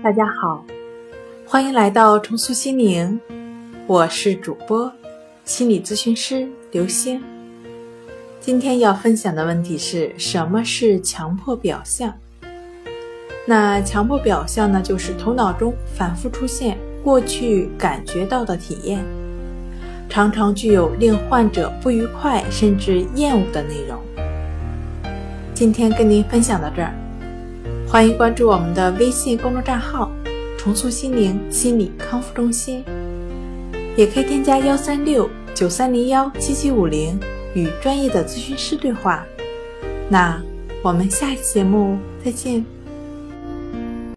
大家好，欢迎来到重塑心灵，我是主播心理咨询师刘星。今天要分享的问题是什么是强迫表象？那强迫表象呢，就是头脑中反复出现过去感觉到的体验，常常具有令患者不愉快甚至厌恶的内容。今天跟您分享到这儿。欢迎关注我们的微信公众账号“重塑心灵心理康复中心”，也可以添加幺三六九三零幺七七五零与专业的咨询师对话。那我们下期节目再见。